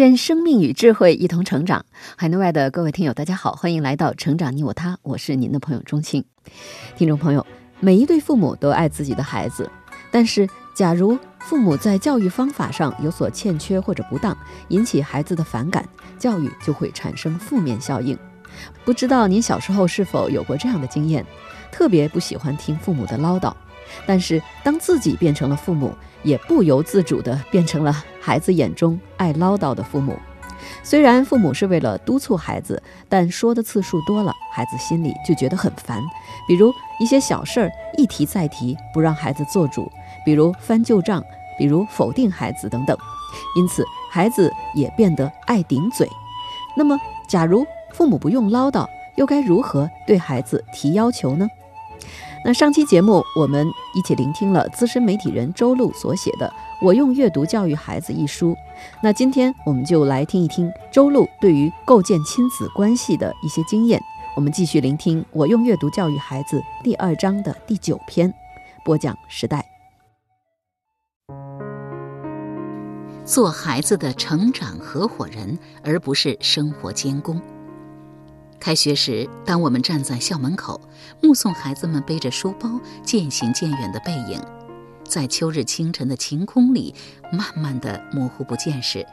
愿生命与智慧一同成长。海内外的各位听友，大家好，欢迎来到《成长你我他》，我是您的朋友钟庆。听众朋友，每一对父母都爱自己的孩子，但是假如父母在教育方法上有所欠缺或者不当，引起孩子的反感，教育就会产生负面效应。不知道您小时候是否有过这样的经验？特别不喜欢听父母的唠叨，但是当自己变成了父母，也不由自主地变成了孩子眼中爱唠叨的父母。虽然父母是为了督促孩子，但说的次数多了，孩子心里就觉得很烦。比如一些小事儿一提再提，不让孩子做主；比如翻旧账；比如否定孩子等等。因此，孩子也变得爱顶嘴。那么，假如父母不用唠叨，又该如何对孩子提要求呢？那上期节目，我们一起聆听了资深媒体人周璐所写的《我用阅读教育孩子》一书。那今天我们就来听一听周璐对于构建亲子关系的一些经验。我们继续聆听《我用阅读教育孩子》第二章的第九篇，播讲时代。做孩子的成长合伙人，而不是生活监工。开学时，当我们站在校门口，目送孩子们背着书包渐行渐远的背影，在秋日清晨的晴空里慢慢的模糊不见时，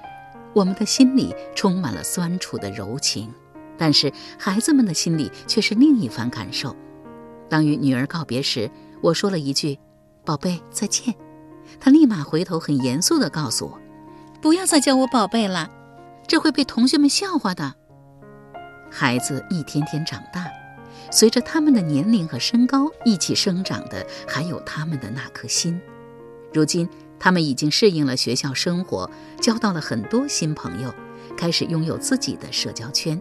我们的心里充满了酸楚的柔情。但是孩子们的心里却是另一番感受。当与女儿告别时，我说了一句：“宝贝，再见。”她立马回头，很严肃地告诉我：“不要再叫我宝贝了，这会被同学们笑话的。”孩子一天天长大，随着他们的年龄和身高一起生长的，还有他们的那颗心。如今，他们已经适应了学校生活，交到了很多新朋友，开始拥有自己的社交圈。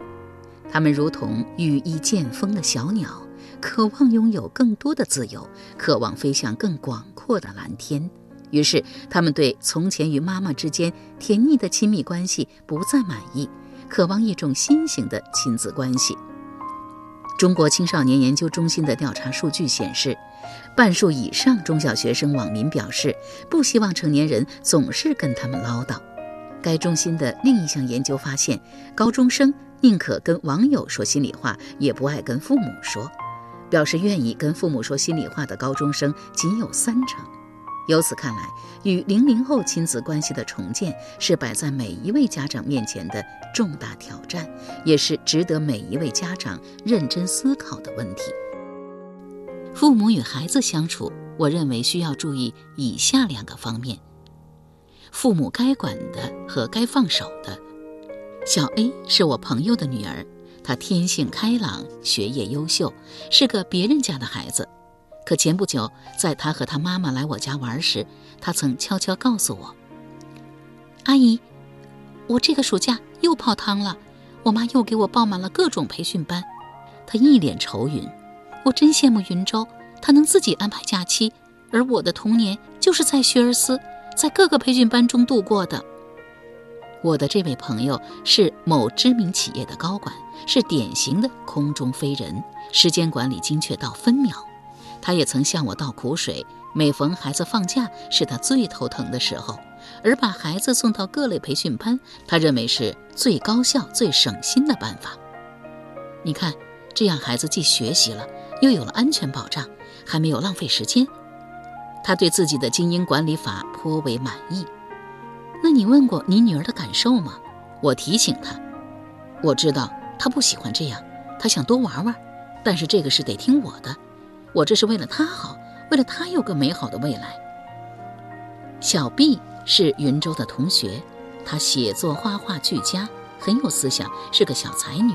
他们如同羽翼渐丰的小鸟，渴望拥有更多的自由，渴望飞向更广阔的蓝天。于是，他们对从前与妈妈之间甜腻的亲密关系不再满意。渴望一种新型的亲子关系。中国青少年研究中心的调查数据显示，半数以上中小学生网民表示不希望成年人总是跟他们唠叨。该中心的另一项研究发现，高中生宁可跟网友说心里话，也不爱跟父母说。表示愿意跟父母说心里话的高中生仅有三成。由此看来，与零零后亲子关系的重建是摆在每一位家长面前的重大挑战，也是值得每一位家长认真思考的问题。父母与孩子相处，我认为需要注意以下两个方面：父母该管的和该放手的。小 A 是我朋友的女儿，她天性开朗，学业优秀，是个别人家的孩子。可前不久，在他和他妈妈来我家玩时，他曾悄悄告诉我：“阿姨，我这个暑假又泡汤了，我妈又给我报满了各种培训班。”他一脸愁云。我真羡慕云州，他能自己安排假期，而我的童年就是在学而思，在各个培训班中度过的。我的这位朋友是某知名企业的高管，是典型的空中飞人，时间管理精确到分秒。他也曾向我倒苦水，每逢孩子放假是他最头疼的时候，而把孩子送到各类培训班，他认为是最高效、最省心的办法。你看，这样孩子既学习了，又有了安全保障，还没有浪费时间。他对自己的精英管理法颇为满意。那你问过你女儿的感受吗？我提醒她，我知道她不喜欢这样，她想多玩玩，但是这个是得听我的。我这是为了他好，为了他有个美好的未来。小毕是云州的同学，她写作画画俱佳，很有思想，是个小才女。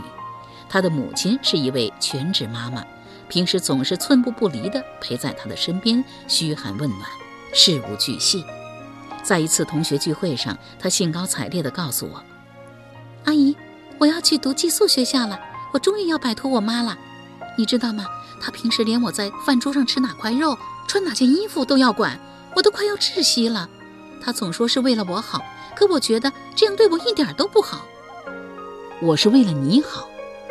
她的母亲是一位全职妈妈，平时总是寸步不离地陪在她的身边，嘘寒问暖，事无巨细。在一次同学聚会上，他兴高采烈地告诉我：“阿姨，我要去读寄宿学校了，我终于要摆脱我妈了。你知道吗？他平时连我在饭桌上吃哪块肉、穿哪件衣服都要管，我都快要窒息了。他总说是为了我好，可我觉得这样对我一点都不好。我是为了你好，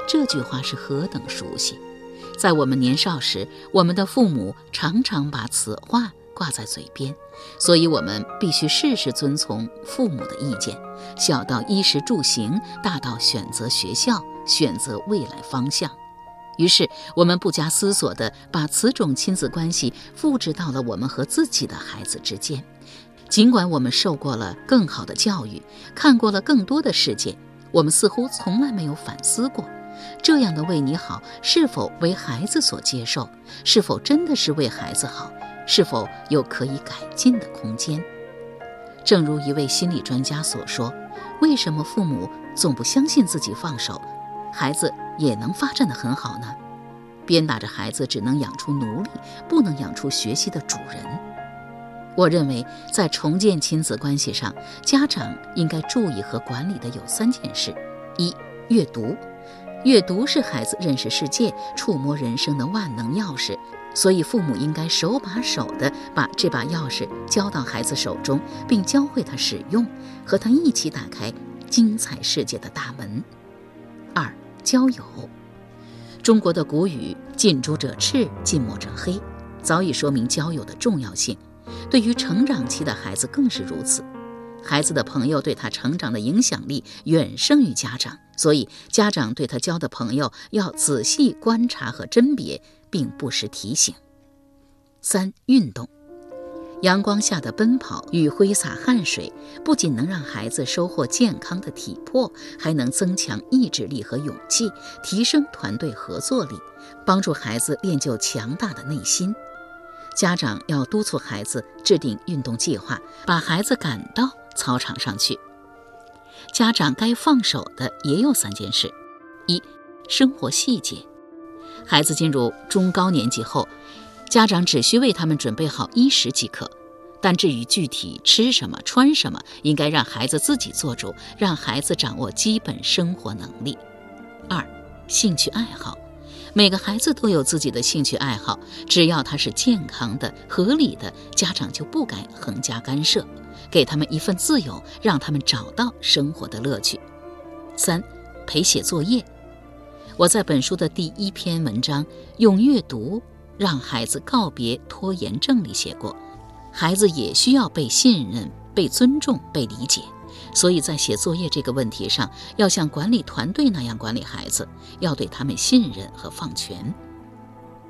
这句话是何等熟悉！在我们年少时，我们的父母常常把此话。”挂在嘴边，所以我们必须事事遵从父母的意见，小到衣食住行，大到选择学校、选择未来方向。于是，我们不加思索地把此种亲子关系复制到了我们和自己的孩子之间。尽管我们受过了更好的教育，看过了更多的世界，我们似乎从来没有反思过：这样的为你好，是否为孩子所接受？是否真的是为孩子好？是否有可以改进的空间？正如一位心理专家所说：“为什么父母总不相信自己放手，孩子也能发展得很好呢？”鞭打着孩子，只能养出奴隶，不能养出学习的主人。我认为，在重建亲子关系上，家长应该注意和管理的有三件事：一、阅读。阅读是孩子认识世界、触摸人生的万能钥匙。所以，父母应该手把手地把这把钥匙交到孩子手中，并教会他使用，和他一起打开精彩世界的大门。交友。中国的古语“近朱者赤，近墨者黑”，早已说明交友的重要性。对于成长期的孩子更是如此。孩子的朋友对他成长的影响力远胜于家长，所以家长对他交的朋友要仔细观察和甄别。并不时提醒。三、运动，阳光下的奔跑与挥洒汗水，不仅能让孩子收获健康的体魄，还能增强意志力和勇气，提升团队合作力，帮助孩子练就强大的内心。家长要督促孩子制定运动计划，把孩子赶到操场上去。家长该放手的也有三件事：一、生活细节。孩子进入中高年级后，家长只需为他们准备好衣食即可，但至于具体吃什么、穿什么，应该让孩子自己做主，让孩子掌握基本生活能力。二、兴趣爱好，每个孩子都有自己的兴趣爱好，只要他是健康的、合理的，家长就不该横加干涉，给他们一份自由，让他们找到生活的乐趣。三、陪写作业。我在本书的第一篇文章《用阅读让孩子告别拖延症》里写过，孩子也需要被信任、被尊重、被理解。所以在写作业这个问题上，要像管理团队那样管理孩子，要对他们信任和放权。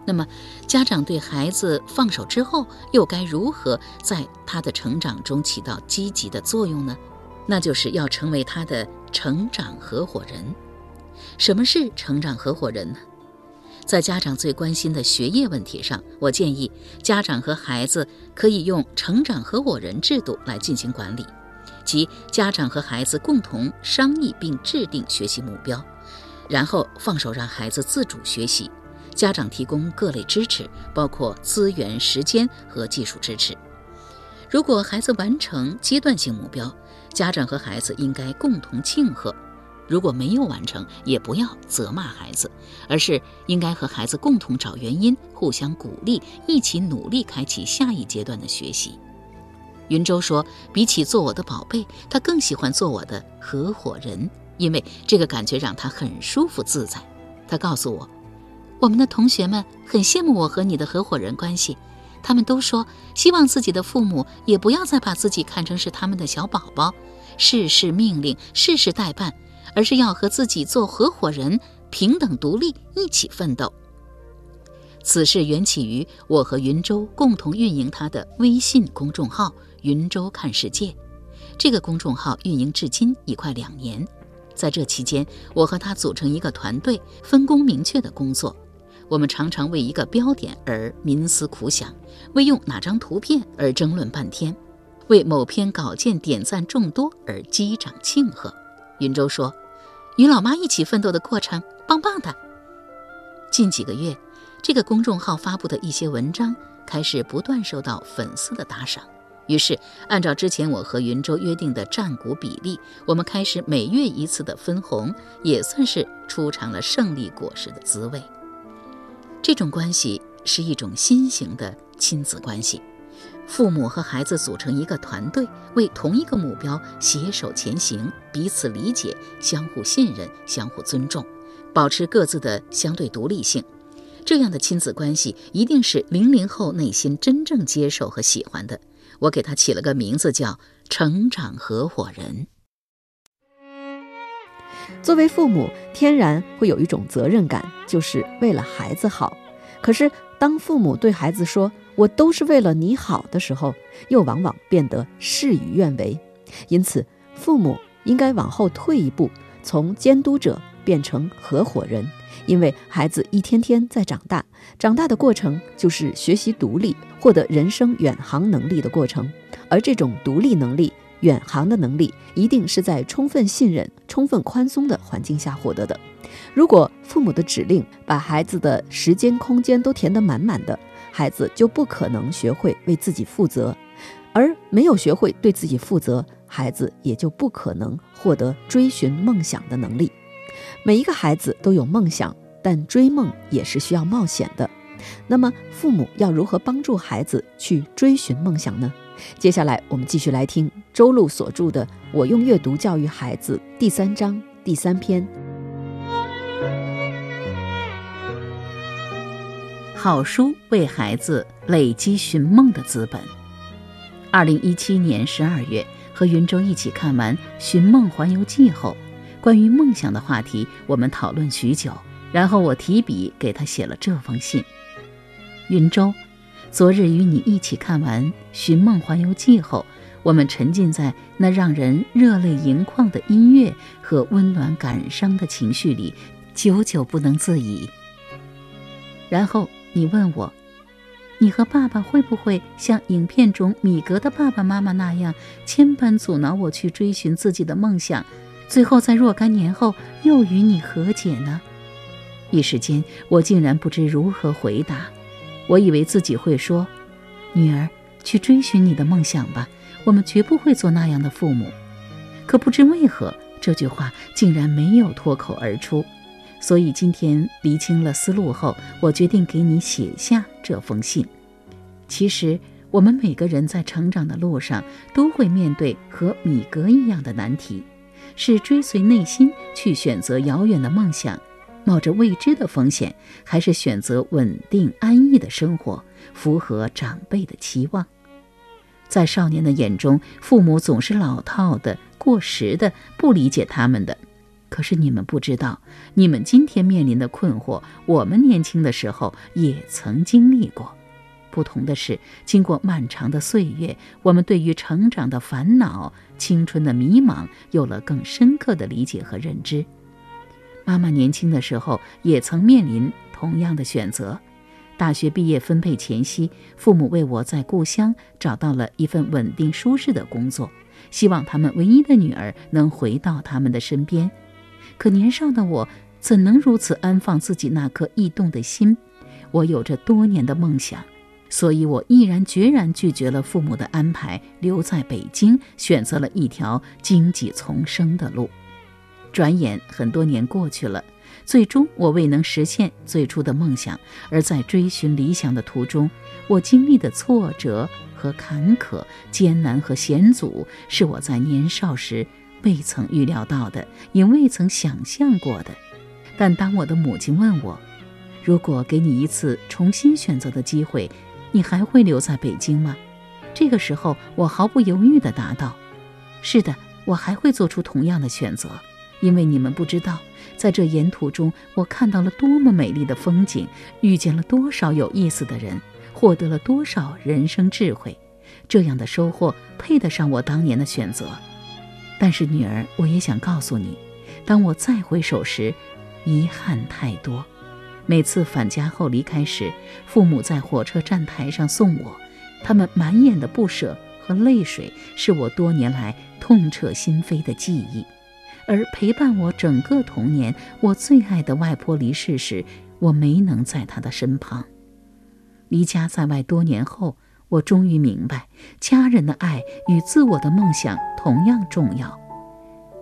那么，家长对孩子放手之后，又该如何在他的成长中起到积极的作用呢？那就是要成为他的成长合伙人。什么是成长合伙人呢？在家长最关心的学业问题上，我建议家长和孩子可以用成长合伙人制度来进行管理，即家长和孩子共同商议并制定学习目标，然后放手让孩子自主学习，家长提供各类支持，包括资源、时间和技术支持。如果孩子完成阶段性目标，家长和孩子应该共同庆贺。如果没有完成，也不要责骂孩子，而是应该和孩子共同找原因，互相鼓励，一起努力开启下一阶段的学习。云舟说：“比起做我的宝贝，他更喜欢做我的合伙人，因为这个感觉让他很舒服自在。”他告诉我：“我们的同学们很羡慕我和你的合伙人关系，他们都说希望自己的父母也不要再把自己看成是他们的小宝宝，事事命令，事事代办。”而是要和自己做合伙人，平等独立，一起奋斗。此事缘起于我和云州共同运营他的微信公众号“云州看世界”。这个公众号运营至今已快两年，在这期间，我和他组成一个团队，分工明确的工作。我们常常为一个标点而冥思苦想，为用哪张图片而争论半天，为某篇稿件点赞众多而击掌庆贺。云州说：“与老妈一起奋斗的过程，棒棒的。”近几个月，这个公众号发布的一些文章开始不断受到粉丝的打赏。于是，按照之前我和云州约定的占股比例，我们开始每月一次的分红，也算是出尝了胜利果实的滋味。这种关系是一种新型的亲子关系，父母和孩子组成一个团队，为同一个目标携手前行，彼此理解，相互信任，相互尊重，保持各自的相对独立性。这样的亲子关系一定是零零后内心真正接受和喜欢的。我给他起了个名字，叫“成长合伙人”。作为父母，天然会有一种责任感，就是为了孩子好。可是，当父母对孩子说“我都是为了你好”的时候，又往往变得事与愿违。因此，父母应该往后退一步，从监督者变成合伙人。因为孩子一天天在长大，长大的过程就是学习独立、获得人生远航能力的过程。而这种独立能力、远航的能力，一定是在充分信任、充分宽松的环境下获得的。如果父母的指令把孩子的时间、空间都填得满满的，孩子就不可能学会为自己负责，而没有学会对自己负责，孩子也就不可能获得追寻梦想的能力。每一个孩子都有梦想，但追梦也是需要冒险的。那么，父母要如何帮助孩子去追寻梦想呢？接下来，我们继续来听周璐所著的《我用阅读教育孩子》第三章第三篇：好书为孩子累积寻梦的资本。二零一七年十二月，和云州一起看完《寻梦环游记》后。关于梦想的话题，我们讨论许久，然后我提笔给他写了这封信。云州，昨日与你一起看完《寻梦环游记》后，我们沉浸在那让人热泪盈眶的音乐和温暖感伤的情绪里，久久不能自已。然后你问我，你和爸爸会不会像影片中米格的爸爸妈妈那样，千般阻挠我去追寻自己的梦想？最后在若干年后又与你和解呢？一时间我竟然不知如何回答。我以为自己会说：“女儿，去追寻你的梦想吧，我们绝不会做那样的父母。”可不知为何，这句话竟然没有脱口而出。所以今天厘清了思路后，我决定给你写下这封信。其实我们每个人在成长的路上都会面对和米格一样的难题。是追随内心去选择遥远的梦想，冒着未知的风险，还是选择稳定安逸的生活，符合长辈的期望？在少年的眼中，父母总是老套的、过时的，不理解他们的。可是你们不知道，你们今天面临的困惑，我们年轻的时候也曾经历过。不同的是，经过漫长的岁月，我们对于成长的烦恼、青春的迷茫，有了更深刻的理解和认知。妈妈年轻的时候也曾面临同样的选择。大学毕业分配前夕，父母为我在故乡找到了一份稳定舒适的工作，希望他们唯一的女儿能回到他们的身边。可年少的我怎能如此安放自己那颗异动的心？我有着多年的梦想。所以，我毅然决然拒绝了父母的安排，留在北京，选择了一条荆棘丛生的路。转眼很多年过去了，最终我未能实现最初的梦想。而在追寻理想的途中，我经历的挫折和坎坷、艰难和险阻，是我在年少时未曾预料到的，也未曾想象过的。但当我的母亲问我，如果给你一次重新选择的机会，你还会留在北京吗？这个时候，我毫不犹豫地答道：“是的，我还会做出同样的选择。因为你们不知道，在这沿途中，我看到了多么美丽的风景，遇见了多少有意思的人，获得了多少人生智慧。这样的收获配得上我当年的选择。但是，女儿，我也想告诉你，当我再回首时，遗憾太多。”每次返家后离开时，父母在火车站台上送我，他们满眼的不舍和泪水，是我多年来痛彻心扉的记忆。而陪伴我整个童年，我最爱的外婆离世时，我没能在她的身旁。离家在外多年后，我终于明白，家人的爱与自我的梦想同样重要，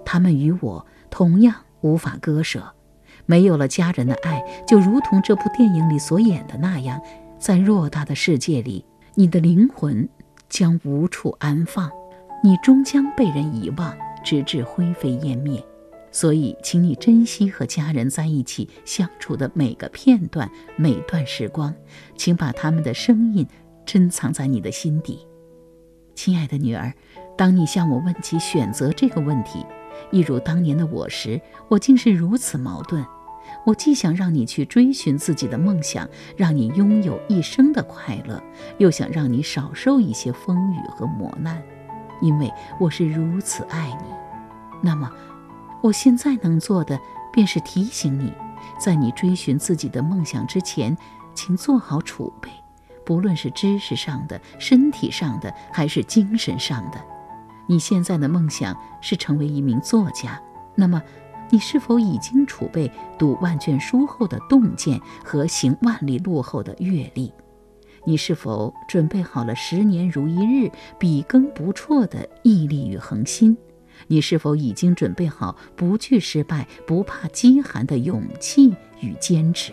他们与我同样无法割舍。没有了家人的爱，就如同这部电影里所演的那样，在偌大的世界里，你的灵魂将无处安放，你终将被人遗忘，直至灰飞烟灭。所以，请你珍惜和家人在一起相处的每个片段、每段时光，请把他们的声音。珍藏在你的心底，亲爱的女儿。当你向我问起选择这个问题，一如当年的我时，我竟是如此矛盾。我既想让你去追寻自己的梦想，让你拥有一生的快乐，又想让你少受一些风雨和磨难，因为我是如此爱你。那么，我现在能做的，便是提醒你，在你追寻自己的梦想之前，请做好储备。不论是知识上的、身体上的，还是精神上的，你现在的梦想是成为一名作家。那么，你是否已经储备读万卷书后的洞见和行万里路后的阅历？你是否准备好了十年如一日、笔耕不辍的毅力与恒心？你是否已经准备好不惧失败、不怕饥寒的勇气与坚持？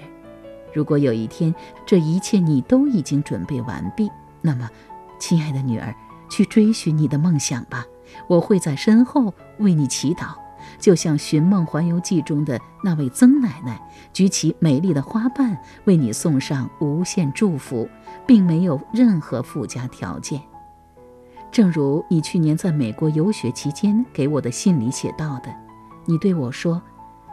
如果有一天这一切你都已经准备完毕，那么，亲爱的女儿，去追寻你的梦想吧。我会在身后为你祈祷，就像《寻梦环游记》中的那位曾奶奶，举起美丽的花瓣为你送上无限祝福，并没有任何附加条件。正如你去年在美国游学期间给我的信里写到的，你对我说：“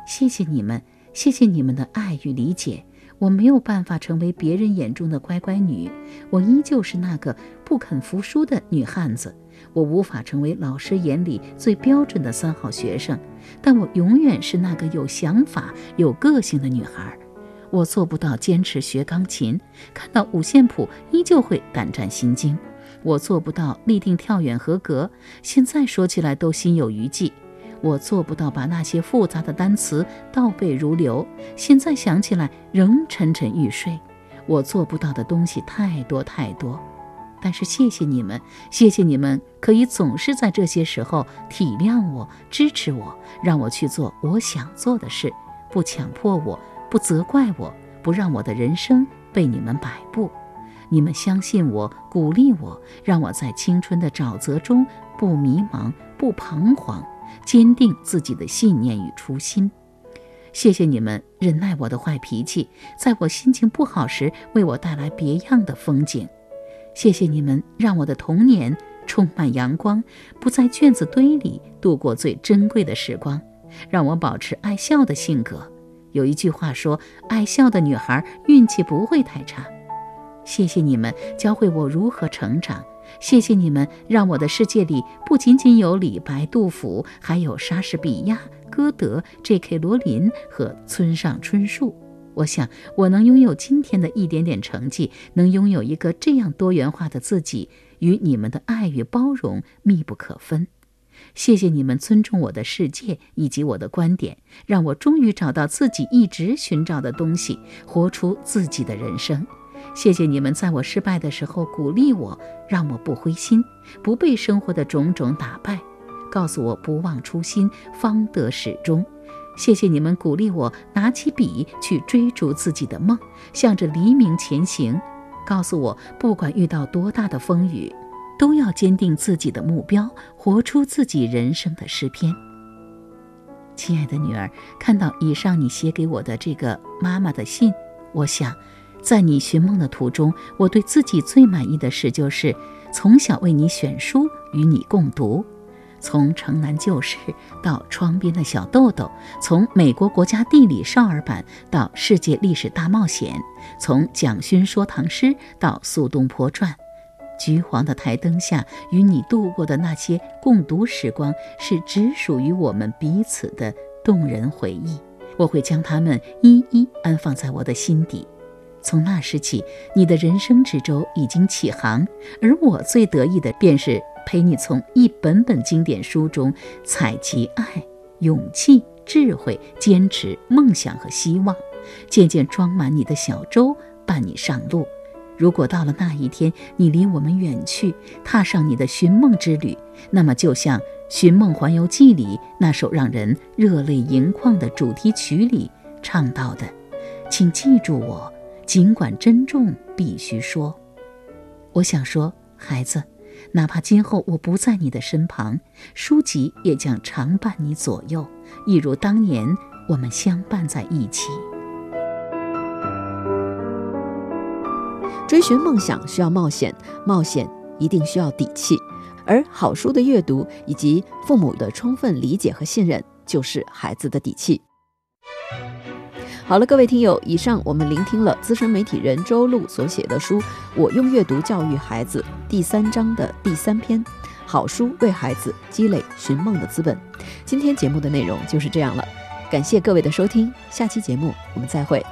谢谢你们，谢谢你们的爱与理解。”我没有办法成为别人眼中的乖乖女，我依旧是那个不肯服输的女汉子。我无法成为老师眼里最标准的三好学生，但我永远是那个有想法、有个性的女孩。我做不到坚持学钢琴，看到五线谱依旧会胆战心惊。我做不到立定跳远合格，现在说起来都心有余悸。我做不到把那些复杂的单词倒背如流，现在想起来仍沉沉欲睡。我做不到的东西太多太多，但是谢谢你们，谢谢你们可以总是在这些时候体谅我、支持我，让我去做我想做的事，不强迫我，不责怪我，不让我的人生被你们摆布。你们相信我，鼓励我，让我在青春的沼泽中不迷茫、不彷徨。坚定自己的信念与初心，谢谢你们忍耐我的坏脾气，在我心情不好时为我带来别样的风景。谢谢你们让我的童年充满阳光，不在卷子堆里度过最珍贵的时光，让我保持爱笑的性格。有一句话说，爱笑的女孩运气不会太差。谢谢你们教会我如何成长。谢谢你们，让我的世界里不仅仅有李白、杜甫，还有莎士比亚、歌德、J.K. 罗琳和村上春树。我想，我能拥有今天的一点点成绩，能拥有一个这样多元化的自己，与你们的爱与包容密不可分。谢谢你们尊重我的世界以及我的观点，让我终于找到自己一直寻找的东西，活出自己的人生。谢谢你们在我失败的时候鼓励我，让我不灰心，不被生活的种种打败，告诉我不忘初心方得始终。谢谢你们鼓励我拿起笔去追逐自己的梦，向着黎明前行，告诉我不管遇到多大的风雨，都要坚定自己的目标，活出自己人生的诗篇。亲爱的女儿，看到以上你写给我的这个妈妈的信，我想。在你寻梦的途中，我对自己最满意的事就是从小为你选书，与你共读。从《城南旧事》到《窗边的小豆豆》，从美国国家地理少儿版到世界历史大冒险，从蒋勋说唐诗到苏东坡传，橘黄的台灯下与你度过的那些共读时光，是只属于我们彼此的动人回忆。我会将它们一一安放在我的心底。从那时起，你的人生之舟已经起航，而我最得意的便是陪你从一本本经典书中采集爱、勇气、智慧、坚持、梦想和希望，渐渐装满你的小舟，伴你上路。如果到了那一天，你离我们远去，踏上你的寻梦之旅，那么就像《寻梦环游记》里那首让人热泪盈眶的主题曲里唱到的，请记住我，尽管珍重，必须说。我想说，孩子，哪怕今后我不在你的身旁，书籍也将常伴你左右，一如当年我们相伴在一起。追寻梦想需要冒险，冒险一定需要底气，而好书的阅读以及父母的充分理解和信任，就是孩子的底气。好了，各位听友，以上我们聆听了资深媒体人周璐所写的书《我用阅读教育孩子》第三章的第三篇：好书为孩子积累寻梦的资本。今天节目的内容就是这样了，感谢各位的收听，下期节目我们再会。